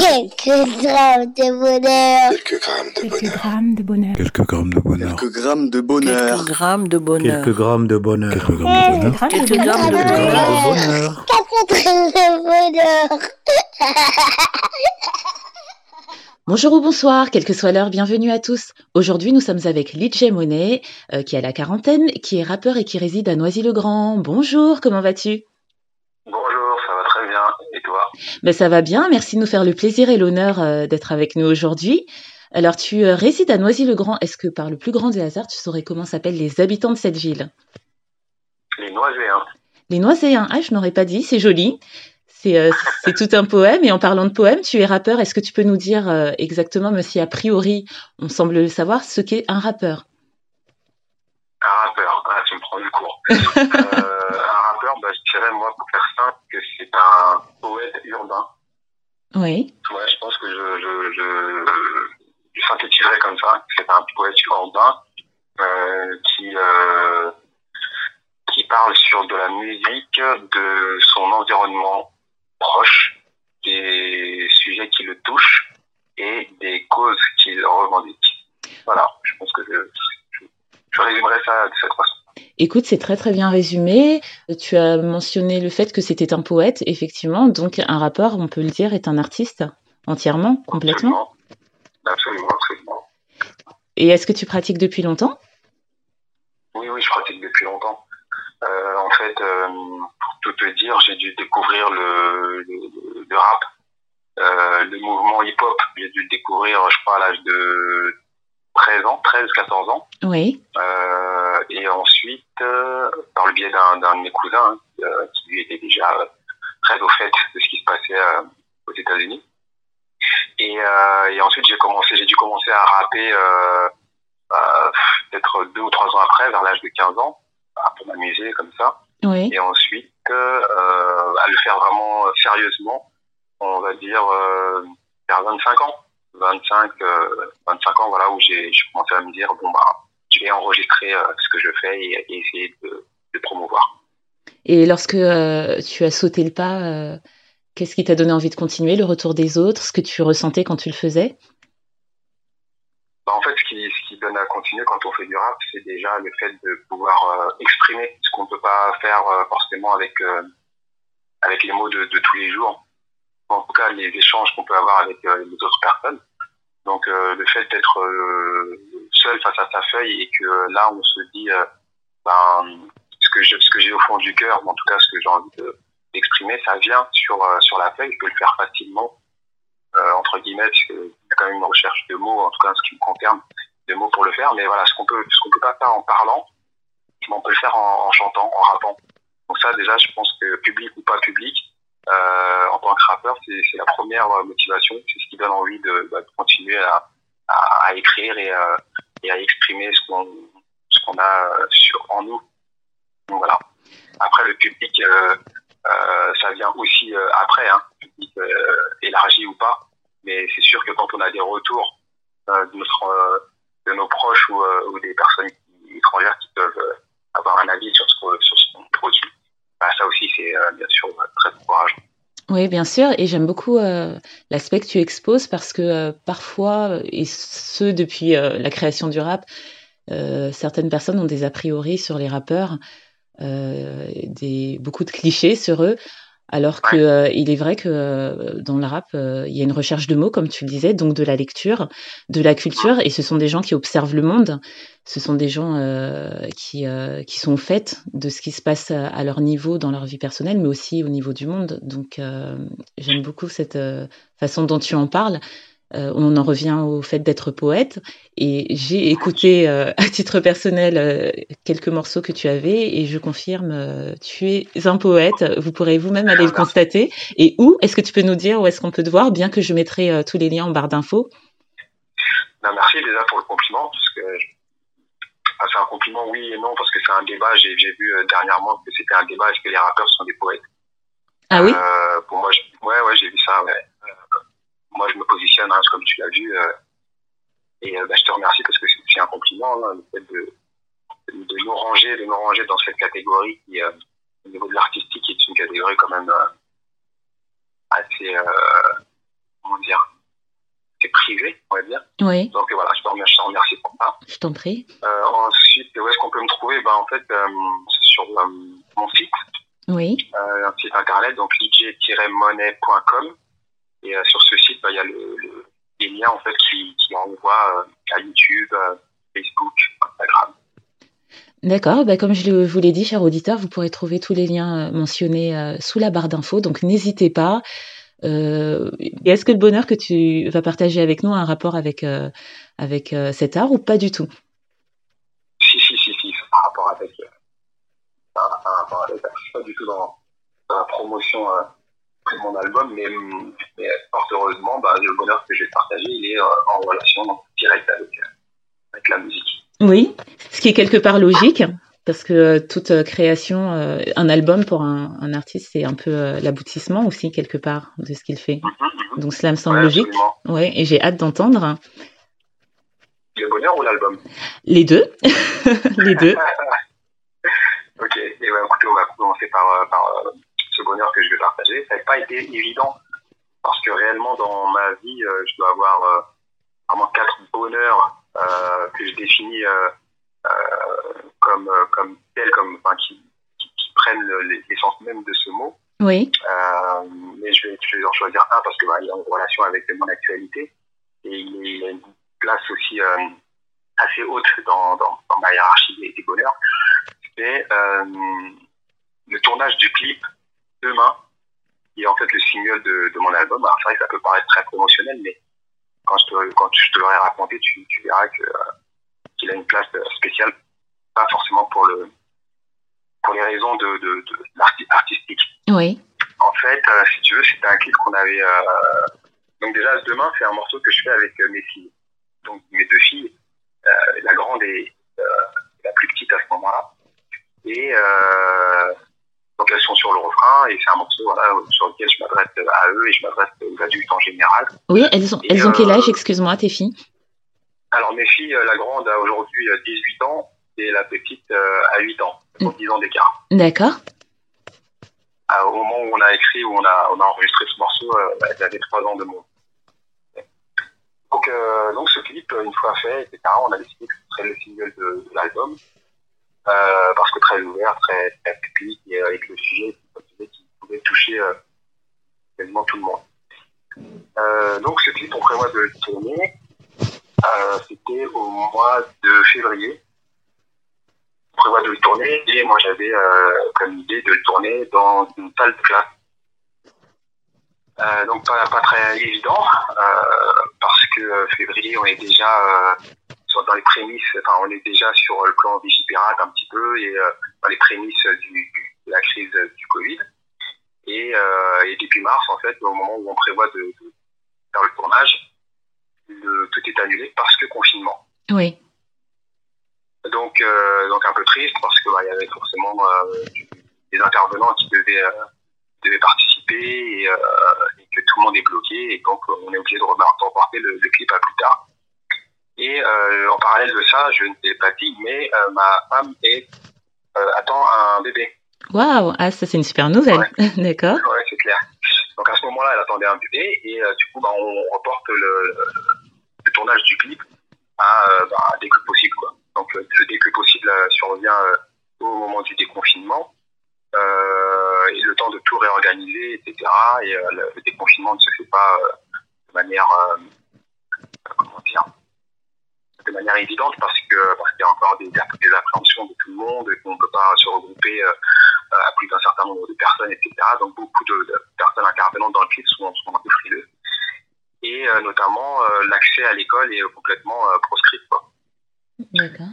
Quelques grammes de bonheur. Quelques grammes de Quelques bonheur. grammes de bonheur. Quelques grammes de bonheur. Quelques grammes de bonheur. Quelques grammes de bonheur. Quelques grammes de bonheur. Quelques grammes de bonheur. Quelques grammes de Quelques grammes bonheur. de bonheur. Quatre grammes de bonheur. Bonjour ou bonsoir, quelle que soit l'heure, bienvenue à tous. Aujourd'hui, nous sommes avec Lidje Monet, euh, qui a la quarantaine, qui est rappeur et qui réside à Noisy-le-Grand. Bonjour, comment vas-tu Bonjour, ça va très bien. Et toi ben, Ça va bien, merci de nous faire le plaisir et l'honneur euh, d'être avec nous aujourd'hui. Alors, tu euh, résides à Noisy-le-Grand. Est-ce que par le plus grand des hasards, tu saurais comment s'appellent les habitants de cette ville? Les Noiséens. Les Noiséens, ah, je n'aurais pas dit, c'est joli. C'est euh, c'est tout un poème. Et en parlant de poème, tu es rappeur. Est-ce que tu peux nous dire exactement, même si a priori, on semble le savoir, ce qu'est un rappeur? Un rappeur. Du cours. euh, un rappeur, bah, je dirais, moi, pour faire simple, que c'est un poète urbain. Oui. Ouais, je pense que je, je, je, je synthétiserais comme ça. C'est un poète urbain euh, qui, euh, qui parle sur de la musique, de son environnement proche, des sujets qui le touchent et des causes qu'il revendique. Voilà, je pense que je, je, je résumerai ça de cette façon. Écoute, c'est très très bien résumé. Tu as mentionné le fait que c'était un poète, effectivement. Donc un rappeur, on peut le dire, est un artiste entièrement, complètement. Absolument, absolument. Et est-ce que tu pratiques depuis longtemps? Oui, oui, je pratique depuis longtemps. Euh, en fait, euh, pour tout te dire, j'ai dû découvrir le, le, le rap, euh, le mouvement hip-hop. J'ai dû le découvrir, je crois, à l'âge de 13 ans, 13, 14 ans. Oui. Euh, et ensuite, euh, par le biais d'un d'un de mes cousins, hein, euh, qui lui était déjà très au fait de ce qui se passait aux États-Unis. Et, et ensuite, j'ai commencé, j'ai dû commencer à rapper peut-être deux ou trois ans après, vers l'âge de 15 ans, pour m'amuser comme ça. Oui. Et ensuite, à le faire vraiment sérieusement, on va dire vers 25 ans. 25, euh, 25 ans, voilà, où j'ai commencé à me dire, bon, bah, je vais enregistrer euh, ce que je fais et, et essayer de, de promouvoir. Et lorsque euh, tu as sauté le pas, euh, qu'est-ce qui t'a donné envie de continuer Le retour des autres Ce que tu ressentais quand tu le faisais? Bah, en fait, ce qui, ce qui donne à continuer quand on fait du rap, c'est déjà le fait de pouvoir euh, exprimer ce qu'on ne peut pas faire euh, forcément avec, euh, avec les mots de, de tous les jours. En tout cas, les échanges qu'on peut avoir avec euh, les autres personnes. Donc, euh, le fait d'être euh, seul face à sa feuille et que là, on se dit, euh, ben, ce que je- ce que j'ai au fond du cœur, en tout cas ce que j'ai envie de- d'exprimer, ça vient sur, euh, sur la feuille. Je peux le faire facilement, euh, entre guillemets, parce qu'il y a quand même une recherche de mots, en tout cas ce qui me concerne, de mots pour le faire. Mais voilà, ce qu'on peut, ce qu'on peut pas faire en parlant, on peut le faire en, en chantant, en rappant. Donc ça, déjà, je pense que public ou pas public, euh, en tant que rappeur, c'est la première euh, motivation, c'est ce qui donne envie de, bah, continuer à, écrire et, euh, et à exprimer ce qu'on a sur en nous. Voilà. Après le public, ça vient aussi après, hein, public euh, élargi ou pas. Mais c'est sûr que quand on a des retours de, nos proches ou, des personnes étrangères qui peuvent avoir un avis sur ce qu'on sur ce qu'on produit, bah, ça aussi c'est euh, bien sûr euh, très encourageant. Oui, bien sûr, et j'aime beaucoup euh, l'aspect que tu exposes parce que euh, parfois, et ce depuis euh, la création du rap, certaines personnes ont des a priori sur les rappeurs, des, beaucoup de clichés sur eux, alors que euh, il est vrai que euh, dans le rap, euh, il y a une recherche de mots, comme tu le disais, donc de la lecture, de la culture, et ce sont des gens qui observent le monde, ce sont des gens euh, qui, euh, qui sont au fait de ce qui se passe à à leur niveau dans leur vie personnelle, mais aussi au niveau du monde. Donc euh, j'aime beaucoup cette euh, façon dont tu en parles. Euh, on en revient au fait d'être poète. Et j'ai écouté euh, à titre personnel euh, quelques morceaux que tu avais et je confirme, tu es un poète. Vous pourrez vous-même aller le constater. Et où Est-ce que tu peux nous dire où est-ce qu'on peut te voir Bien que je mettrai tous les liens en barre d'infos? Ben, merci déjà pour le compliment, parce que je- enfin, c'est un compliment oui et non, parce que c'est un débat. J'ai vu dernièrement que c'était un débat est-ce que les rappeurs sont des poètes? Ah oui? Pour moi, je- ouais, ouais, j'ai vu ça. Ouais. Moi, je me positionne, hein, comme tu l'as vu. euh, et euh, bah, je te remercie parce que c'est un compliment, hein, le fait de, de nous ranger, de nous ranger dans cette catégorie qui, euh, au niveau de l'artistique, est une catégorie quand même assez, comment dire, privé, on va dire. Oui, Donc voilà, je te remercie, je te remercie pour ça. je t'en prie. Euh, ensuite, où est-ce qu'on peut me trouver? Ben, En fait, euh, c'est sur euh, mon site, Oui, un site internet, donc ligier-monnaie.com. Et euh, sur ce site, ben, il y a le, le- les liens en fait, qui, qui renvoient euh, à YouTube, euh, Facebook, Instagram. d'accord. Bah, comme je vous l'ai dit, cher auditeur, vous pourrez trouver tous les liens mentionnés sous la barre d'infos, donc n'hésitez pas. Euh, Est-ce que le bonheur que tu vas partager avec nous a un rapport avec, euh, avec euh, cet art ou pas du tout? Si, si, si, si, par rapport avec. Par rapport avec. Pas du tout dans, dans la promotion de mon album, mais, mais fort heureusement, bah, le bonheur que je vais partager, il est euh, en relation directe avec, euh, avec la musique. Oui, ce qui est quelque part logique, parce que euh, toute création, un album pour un, un artiste, c'est un peu l'aboutissement aussi, quelque part, de ce qu'il fait. Donc cela me semble Ouais, logique. Ouais, et j'ai hâte d'entendre Le bonheur ou l'album? Les deux. les deux. Ok, et ben, écoutez, on va commencer par, par ce bonheur que je vais partager. Ça n'a pas été évident parce que réellement dans ma vie, euh, je dois avoir euh, vraiment quatre bonheurs euh, que je définis comme, comme tels, comme, enfin, qui, qui, qui prennent le- l'essence même de ce mot. Oui, mais je vais, je vais en choisir un parce que bah, il est en relation avec mon actualité et il, a une place aussi assez haute dans, dans, dans ma hiérarchie des, bonheurs. C'est le tournage du clip Demain, qui est en fait le single de, de mon album. Alors c'est vrai que ça peut paraître très promotionnel, mais quand je te, quand je te l'aurai raconté, tu, tu verras que, euh, qu'il a une place spéciale, pas forcément pour le pour les raisons de, de, de l'arti- artistiques. oui, En fait, euh, si tu veux, c'était un clip qu'on avait. euh, Donc déjà, demain, c'est un morceau que je fais avec mes filles. Donc mes deux filles, la grande et la plus petite à ce moment-là. Et euh, donc elles sont sur le refrain et c'est un morceau voilà, sur lequel je m'adresse à eux et je m'adresse aux adultes en général. oui. Elles ont, Et, elles ont quel euh, âge, excuse-moi, tes filles? Alors mes filles, euh, la grande a aujourd'hui euh, 18 ans et la petite euh, a 8 ans, donc 10 ans d'écart. D'accord. Euh, au moment où on a écrit, où on a, on a enregistré ce morceau, euh, elles avaient 3 ans de monde. Donc, euh, donc ce clip, une fois fait, etc., on a décidé que ce serait le single de, de l'album, euh, parce que très ouvert, très, public, et avec le sujet qui pouvait toucher euh, quasiment tout le monde. Euh, donc ce clip, on prévoit de le tourner, euh, c'était au mois de février. On prévoit de le tourner, et moi j'avais euh, comme idée de le tourner dans une salle de classe. Euh, donc pas, très évident euh, parce que euh, février on est déjà euh, sur- dans les prémices, enfin on est déjà sur le plan Vigipirate un petit peu et euh, dans les prémices du, du- de la crise du Covid. Et, euh, et début mars en fait, au moment où on prévoit de, de faire le tournage, le- tout est annulé parce que confinement. Oui, Donc, euh, donc un peu triste parce que bah, il y avait forcément euh, des intervenants qui devaient, euh, devaient participer et, euh, et que tout le monde est bloqué et donc on est obligé de reporter le, le clip à plus tard. Et euh, en parallèle de ça, je ne t'ai pas dit, mais euh, ma femme est, euh, attend un bébé. waouh, ah, ça c'est une super nouvelle. D'accord. Ouais, c'est clair. Donc à ce moment-là, elle attendait un bébé et euh, du coup, bah, on reporte le, le tournage du clip à, euh, bah, dès que possible. Quoi. Donc euh, dès que possible survient au moment du déconfinement et le temps de tout réorganiser, etc. Et le, le déconfinement ne se fait pas de manière euh, comment dire de manière évidente parce que parce qu'il y a encore des, des appréhensions de tout le monde et qu'on ne peut pas se regrouper euh, à plus d'un certain nombre de personnes, etc. Donc beaucoup de, de personnes intervenantes dans le clip sont, sont un peu frileux. Et euh, notamment, euh, l'accès à l'école est complètement euh, proscrit. D'accord.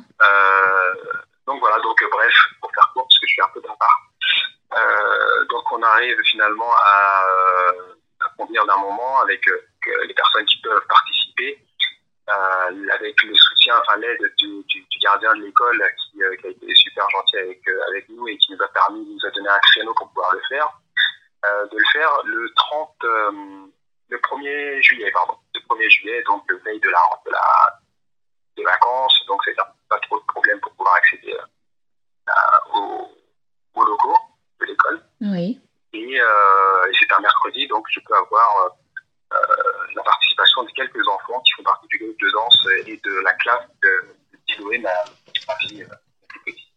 Donc voilà, donc bref, pour faire court, parce que je suis un peu bavard. Euh, donc on arrive finalement à, à convenir d'un moment avec les personnes qui peuvent participer, avec le soutien, enfin l'aide du, du, du gardien de l'école qui, euh, qui a été super gentil avec, euh, avec nous et qui nous a permis, nous a donné un créneau pour pouvoir le faire, euh, de le faire le 30, euh, le 1er juillet, pardon, le 1er juillet, donc le veille de la, de la des vacances, donc c'est pas trop de problème pour pouvoir accéder euh, aux, aux locaux de l'école. Oui. Et, euh, et c'est un mercredi, donc je peux avoir euh, la participation sont quelques enfants qui font partie du groupe de danse et de la classe de, de ma, ma fille plus petite.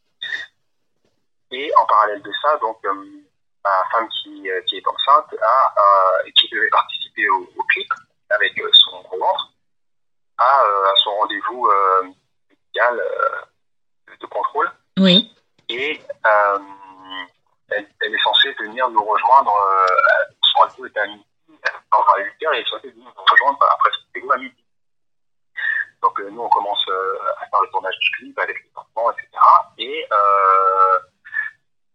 Et en parallèle de ça, donc, ma femme qui, qui est enceinte a, qui devait participer au, au clip avec son gros ventre, a à son rendez-vous médical de contrôle. Oui. Et euh, elle, elle, est censée venir nous rejoindre. Euh, son rendez-vous est à à 8 heures, et venir nous rejoindre après son rendez-vous à midi. Donc euh, nous, on commence euh, à faire le tournage du clip avec les enfants, etc. Et euh,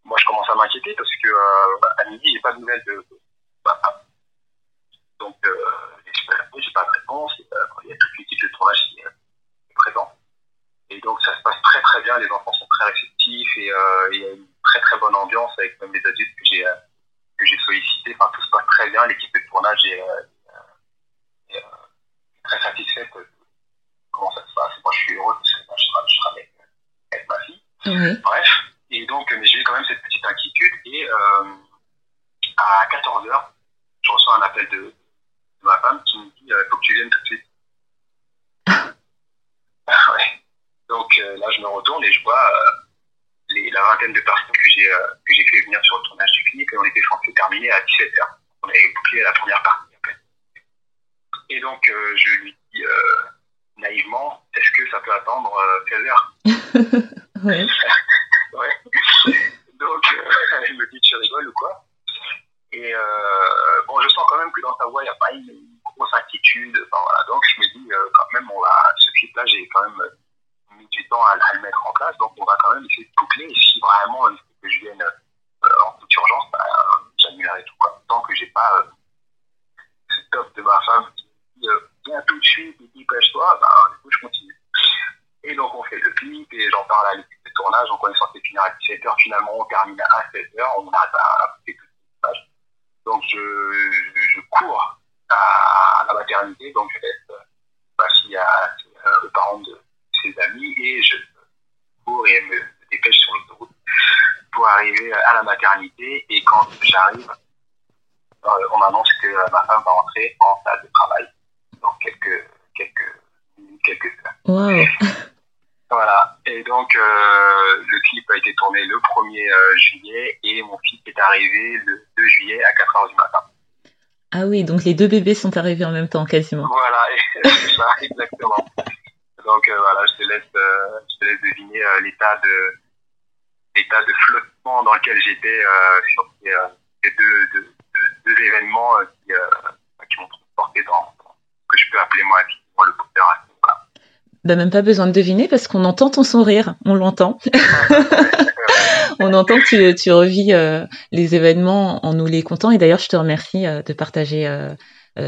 moi, je commence à m'inquiéter parce que euh, à midi, j'ai pas de nouvelles de. Donc, euh, j'ai pas de réponse. Il y a toute l'équipe de tournage qui est, est présente. Et donc ça se passe très très bien, les enfants sont très réceptifs et euh, il y a une très très bonne ambiance avec même les adultes que j'ai que j'ai sollicités. Enfin tout se passe très bien, l'équipe de tournage est, est, est très satisfaite de comment ça se passe. Moi je suis heureux parce que moi, je serai, je serai avec, avec, ma fille. Bref, et donc mais j'ai eu quand même cette petite inquiétude et euh, à 14h, je reçois un appel de, de ma femme qui me dit il faut que tu viennes tout de suite. ouais. Donc euh, là, je me retourne et je vois euh, les, la vingtaine de personnes que j'ai euh, que j'ai fait venir sur le tournage du clip et on était censé terminer à 17h. On avait bouclé la première partie. Et donc je lui dis naïvement, est-ce que ça peut attendre 16h Oui. ouais. Donc elle me dit, tu rigoles ou quoi? Et bon, je sens quand même que dans sa voix, il n'y a pas une grosse inquiétude. Enfin, voilà. Donc je me dis, quand même, on va, ce clip-là, j'ai quand même du temps à, le mettre en place, donc on va quand même essayer de boucler. Et si vraiment il faut que je vienne euh, en toute urgence, bah, j'annulerai tout. Quoi. Tant que j'ai pas euh, ce top de ma femme qui dit euh, viens tout de suite et dépêche-toi, bah, du coup je continue. Et donc on fait le clip et j'en parle à l'équipe de tournage, donc on est censé finir à 17h, finalement on termine à 16h, on a à boucler tout le tournage. Donc je, je, je cours à, la maternité, donc je laisse ma fille à, aux parents de ses amis et je cours et me dépêche sur l'autoroute pour arriver à la maternité. Et quand j'arrive, euh, on m'annonce que ma femme va entrer en salle de travail dans quelques, quelques minutes, quelques heures. Wow. Voilà. Et donc, euh, le clip a été tourné le 1er euh, juillet et mon fils est arrivé le 2 juillet à 4 heures du matin. Ah oui, donc les deux bébés sont arrivés en même temps quasiment. Voilà, c'est ça, exactement. Donc euh, voilà, je te laisse, euh, je te laisse deviner euh, l'état de l'état de flottement dans lequel j'étais sur ces, ces deux, deux, deux, deux, événements qui, qui m'ont transporté dans, dans, ce que je peux appeler moi dans le bonheur. Voilà. Bah même pas besoin de deviner parce qu'on entend ton sourire, on l'entend. on entend que tu, tu revis euh, les événements en nous les contant. Et d'ailleurs, je te remercie euh, de partager euh,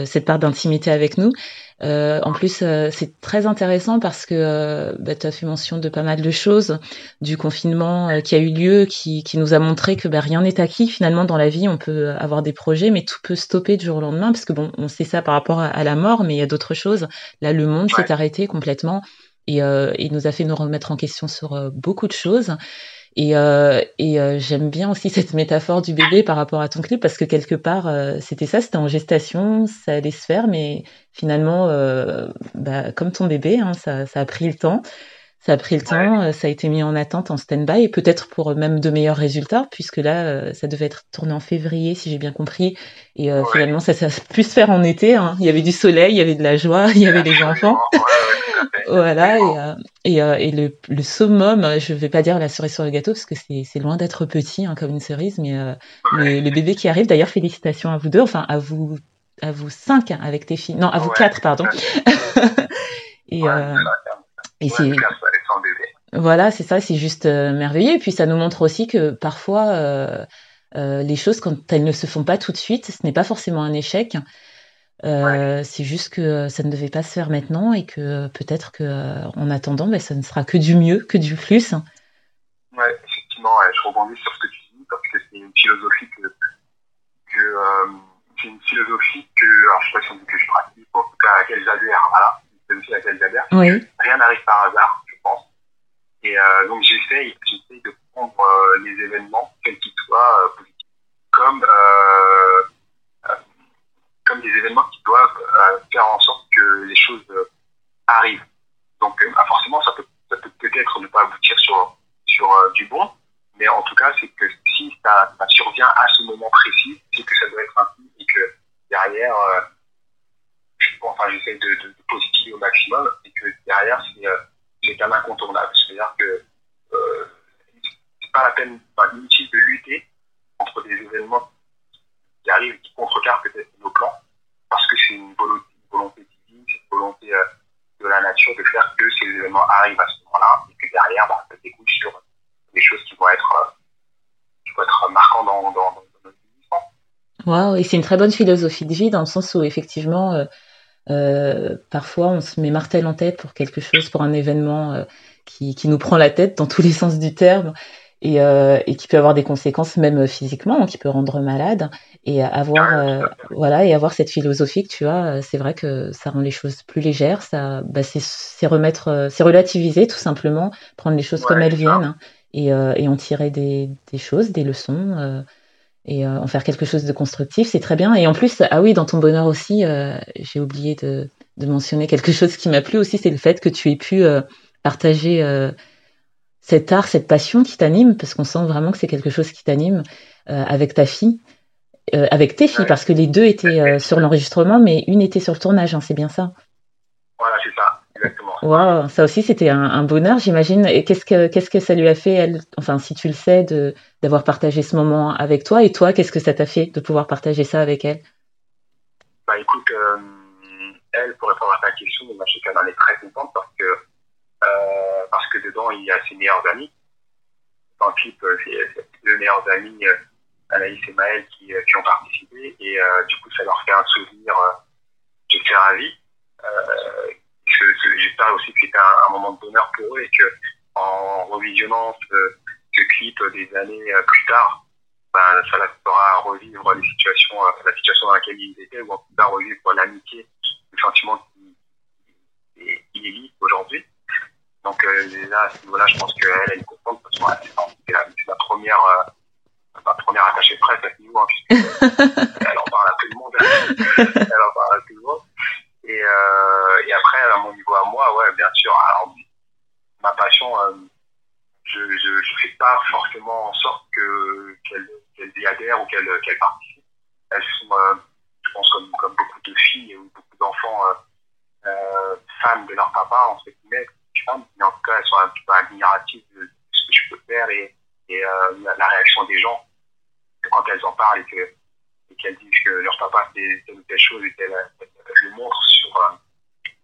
cette part d'intimité avec nous. en plus, c'est très intéressant parce que bah, tu as fait mention de pas mal de choses, du confinement qui a eu lieu, qui, qui nous a montré que bah, rien n'est acquis. Finalement, dans la vie, on peut avoir des projets, mais tout peut stopper du jour au lendemain, parce que bon, on sait ça par rapport à, à la mort, mais il y a d'autres choses. Là, le monde ouais. s'est arrêté complètement et euh, il nous a fait nous remettre en question sur euh, beaucoup de choses. Et, euh, et euh, j'aime bien aussi cette métaphore du bébé par rapport à ton clip parce que quelque part euh, c'était ça, c'était en gestation, ça allait se faire, mais finalement, euh, bah, comme ton bébé, hein, ça, ça, a pris le temps. Ça a pris le temps, ouais. ça a été mis en attente, en stand-by, et peut-être pour même de meilleurs résultats, puisque là, ça devait être tourné en février, si j'ai bien compris. Et ouais. finalement, ça, ça a pu se faire en été. Hein. Il y avait du soleil, il y avait de la joie, il y avait les enfants. voilà, et, euh, et, euh, et le, le, summum, je vais pas dire la cerise sur le gâteau parce que c'est loin d'être petit hein, comme une cerise, mais euh, le, le, bébé qui arrive, d'ailleurs, félicitations à vous deux, enfin à vous, à vous cinq avec tes filles, non, à vous ouais, quatre, pardon. et ouais, et c'est. Voilà, c'est ça, c'est juste merveilleux. Et puis ça nous montre aussi que parfois, les choses, quand elles ne se font pas tout de suite, ce n'est pas forcément un échec. Euh, ouais. C'est juste que ça ne devait pas se faire maintenant et que peut-être qu'en attendant, ben, ça ne sera que du mieux, que du plus. Oui, effectivement, ouais, je rebondis sur ce que tu dis parce que c'est une philosophie que, que euh, c'est une philosophie que, alors je sais pas si on dit que je pratique, en tout cas à laquelle j'adhère, voilà, aussi. Oui. Rien n'arrive par hasard, je pense. Et euh, donc j'essaye, j'essaye de prendre euh, les événements, quels qu'ils soient, positifs, comme comme des événements qui doivent euh, faire en sorte choses arrivent. Donc bah, forcément, ça peut peut-être ne pas aboutir sur, sur du bon, mais en tout cas, c'est que si ça, survient à ce moment précis, c'est que ça doit être un signe et que derrière, enfin, j'essaie de, de, au maximum et que derrière, c'est un incontournable. C'est-à-dire que euh, c'est pas la peine, pas inutile de lutter contre des événements qui arrivent, qui contrecarrent peut-être nos plans, parce que c'est une volonté, une volonté divine, c'est une volonté euh, de la nature de faire que ces événements arrivent à ce moment-là, et que derrière, bah, ça découle sur des choses qui vont être, euh, qui vont être marquantes dans, notre vie. Waouh, et c'est une très bonne philosophie de vie dans le sens où effectivement, euh, euh, parfois on se met martel en tête pour quelque chose, pour un événement euh, qui, qui, nous prend la tête dans tous les sens du terme et, euh, et, qui peut avoir des conséquences même physiquement, hein, qui peut rendre malade. Et avoir, euh, voilà, et avoir cette philosophie que tu as, c'est vrai que ça rend les choses plus légères. Ça, bah, c'est remettre, c'est relativiser tout simplement, prendre les choses Ouais, comme elles viennent hein, et, euh, et en tirer des, des choses, des leçons. Et euh, en faire quelque chose de constructif, c'est très bien. Et en plus, ah oui, dans ton bonheur aussi, euh, j'ai oublié de, de mentionner quelque chose qui m'a plu aussi, c'est le fait que tu aies pu euh, partager euh, cet art, cette passion qui t'anime, parce qu'on sent vraiment que c'est quelque chose qui t'anime euh, avec ta fille, euh, avec tes filles, parce que les deux étaient euh, sur l'enregistrement, mais une était sur le tournage, hein, c'est bien ça. Exactement. Waouh, ça aussi c'était un, un bonheur, j'imagine. Et qu'est-ce que qu'est-ce que ça lui a fait, elle, enfin si tu le sais, de d'avoir partagé ce moment avec toi, et toi, qu'est-ce que ça t'a fait de pouvoir partager ça avec elle? Bah écoute, euh, elle, pour répondre à ta question, moi, je sais qu'elle en est très contente parce que, euh, parce que dedans, il y a ses meilleurs amis. Dans le clip, euh, c'est deux meilleurs amis, Anaïs et Maël, qui, qui ont participé. Et euh, du coup, ça leur fait un souvenir fait ravi. Euh, J'espère aussi que c'était un, un moment de bonheur pour eux et que en revisionnant ce, ce clip des années euh, plus tard, ben, ça leur fera revivre les situations, euh, la situation dans laquelle ils étaient, ou en tout cas revivre l'amitié, le sentiment qui, qui, qui lie aujourd'hui. Donc euh, là, à ce niveau-là, je pense qu'elle, elle est contente parce que c'est la, la première, euh, ma première attachée presse à ce niveau, hein, puisqu'elle en parle à tout le monde. elle en parle à tout le monde. Et, euh, et après, à mon niveau à moi, ouais, bien sûr. Alors, ma passion, euh, je je fais pas forcément en sorte que qu'elle qu'elle y adhère ou qu'elle qu'elle participe. Elles sont, euh, je pense, comme comme beaucoup de filles ou beaucoup d'enfants fans de leur papa, entre guillemets, mais en tout cas, elles sont un petit peu admiratives de ce que je peux faire et, et la, réaction des gens quand elles en parlent et que et qu'elles disent que leur papa fait telle ou telle chose et qu'elles le montrent sur euh,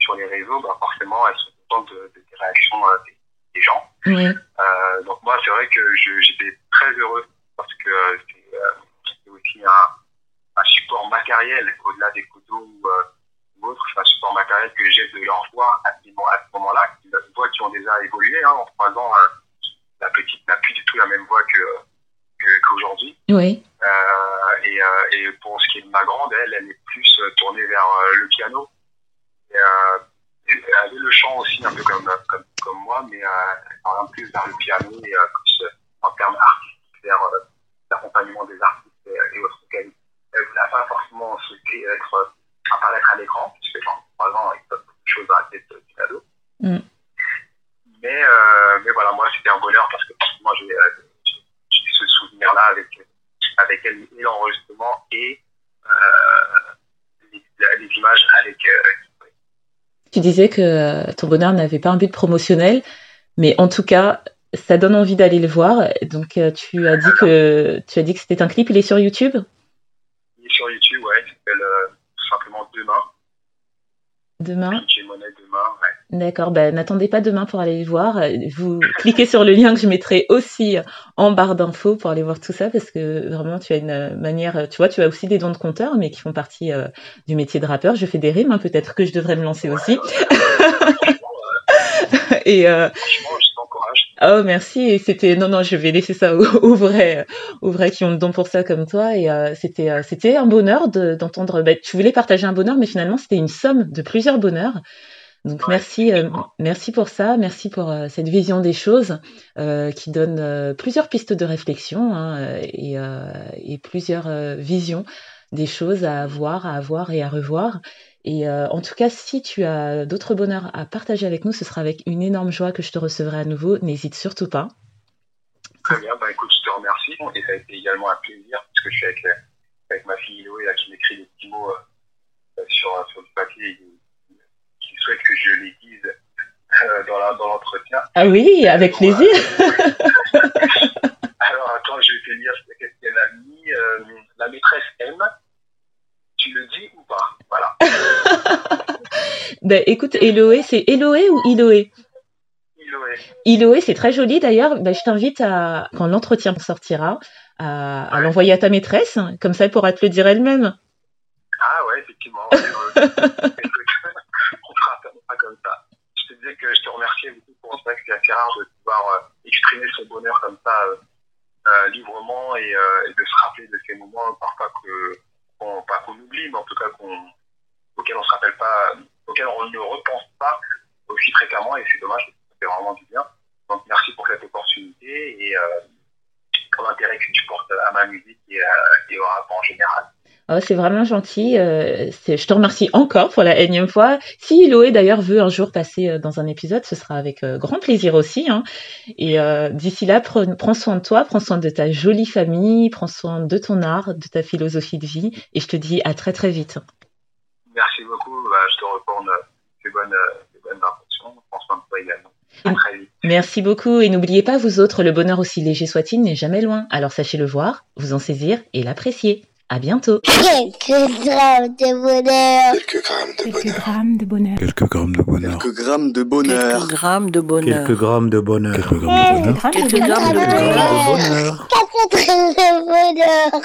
sur les réseaux, bah forcément, elles sont contentes de, de- des réactions euh, des, des gens. Oui, Euh, donc moi, c'est vrai que je- j'étais très heureux parce que euh, c'est euh, aussi un, un support matériel au-delà des photos ou, euh, ou autre. C'est un support matériel que j'ai de leur voix à ce, moment- à ce moment-là, voix qui ont déjà évolué. Hein, en trois ans, euh, la petite n'a plus du tout la même voix que- qu'aujourd'hui. oui, Euh, et, euh, et pour ce qui est de ma grande, elle, elle est plus euh, tournée vers le piano. Et, elle avait le chant aussi, un peu comme, comme, comme moi, mais elle oriente plus vers le piano et plus en termes artistiques, vers l'accompagnement des artistes et, et autres. Elle n'a pas forcément souhaité être, apparaître à l'écran, puisque dans trois ans, il beaucoup de choses à la tête du ado. Mm. Mais, euh, mais voilà, moi, c'était un bonheur parce que moi, j'ai souvenir-là avec, avec l'enregistrement et euh, les, les images avec. Euh, tu disais que euh, ton bonheur n'avait pas un but promotionnel, mais en tout cas, ça donne envie d'aller le voir. Donc, tu as dit que tu as dit que c'était un clip. Il est sur YouTube? il est sur YouTube, ouais, il s'appelle euh, tout simplement Demain. Demain. Ouais. D'accord, ben, n'attendez pas demain pour aller le voir. Vous cliquez sur le lien que je mettrai aussi en barre d'infos pour aller voir tout ça parce que vraiment tu as une manière, tu vois, tu as aussi des dons de compteur mais qui font partie euh, du métier de rappeur. Je fais des rimes, hein, peut-être que je devrais me lancer aussi. Euh, Et euh. Oh merci, et c'était non non, je vais laisser ça aux, aux vrais, aux vrais qui ont le don pour ça comme toi. Et euh, c'était euh, c'était un bonheur de- d'entendre. bah, tu voulais partager un bonheur, mais finalement c'était une somme de plusieurs bonheurs. Donc merci, euh, merci pour ça, merci pour euh, cette vision des choses euh, qui donne euh, plusieurs pistes de réflexion hein, et, euh, et plusieurs euh, visions des choses à voir, à avoir et à revoir. Et euh, en tout cas, si tu as d'autres bonheurs à partager avec nous, ce sera avec une énorme joie que je te recevrai à nouveau. N'hésite surtout pas. Très bien, bah, écoute, je te remercie. Et ça a été également un plaisir, parce que je suis avec, euh, avec ma fille Eloé là, qui m'écrit des petits mots euh, sur, sur du papier et qui souhaite que je les dise euh, dans l'entretien. ah oui, avec plaisir. Alors attends, je vais te lire ce qu'elle a mis. la maîtresse aime. Tu le dis ou pas Voilà. ben écoute, Eloé, c'est Eloé ou Iloé? Iloé. Iloé, c'est très joli d'ailleurs. Ben, je t'invite à, quand l'entretien sortira, à, à l'envoyer à ta maîtresse. Comme ça, elle pourra te le dire elle-même. Ah ouais, effectivement. on fera pas comme ça. Je te disais que je te remerciais beaucoup pour ça, que c'est assez rare de pouvoir euh, exprimer son bonheur comme ça euh, euh, librement et, et, de se rappeler de ces moments parfois que qu'on, pas qu'on oublie, mais en tout cas qu'on, auquel on se rappelle pas, auquel on ne repense pas aussi fréquemment et c'est dommage, ça fait vraiment du bien. Donc merci pour cette opportunité et euh, pour l'intérêt que tu portes à ma musique et, et au rap en général. Oh, c'est vraiment gentil. Euh, je te remercie encore pour la énième fois. Si Loé d'ailleurs veut un jour passer euh, dans un épisode, ce sera avec euh, grand plaisir aussi. Hein. Et euh, d'ici là, prends, prends, soin de toi, prends soin de ta jolie famille, prends soin de ton art, de ta philosophie de vie. Et je te dis à très très vite. Merci beaucoup. Bah, je te retourne ces bonnes, bonnes intentions. Prends soin de toi également. À très vite. Merci beaucoup et n'oubliez pas, vous autres, le bonheur aussi léger soit-il n'est jamais loin. Alors sachez le voir, vous en saisir et l'apprécier. À bientôt. Quelques grammes de bonheur. Quelques grammes de bonheur. Quelques grammes de bonheur. Quelques grammes de bonheur. Quelques grammes de bonheur. Quelques grammes de bonheur. Quelques grammes de bonheur. Quelques grammes de bonheur. bonheur. Quelques grammes de bonheur.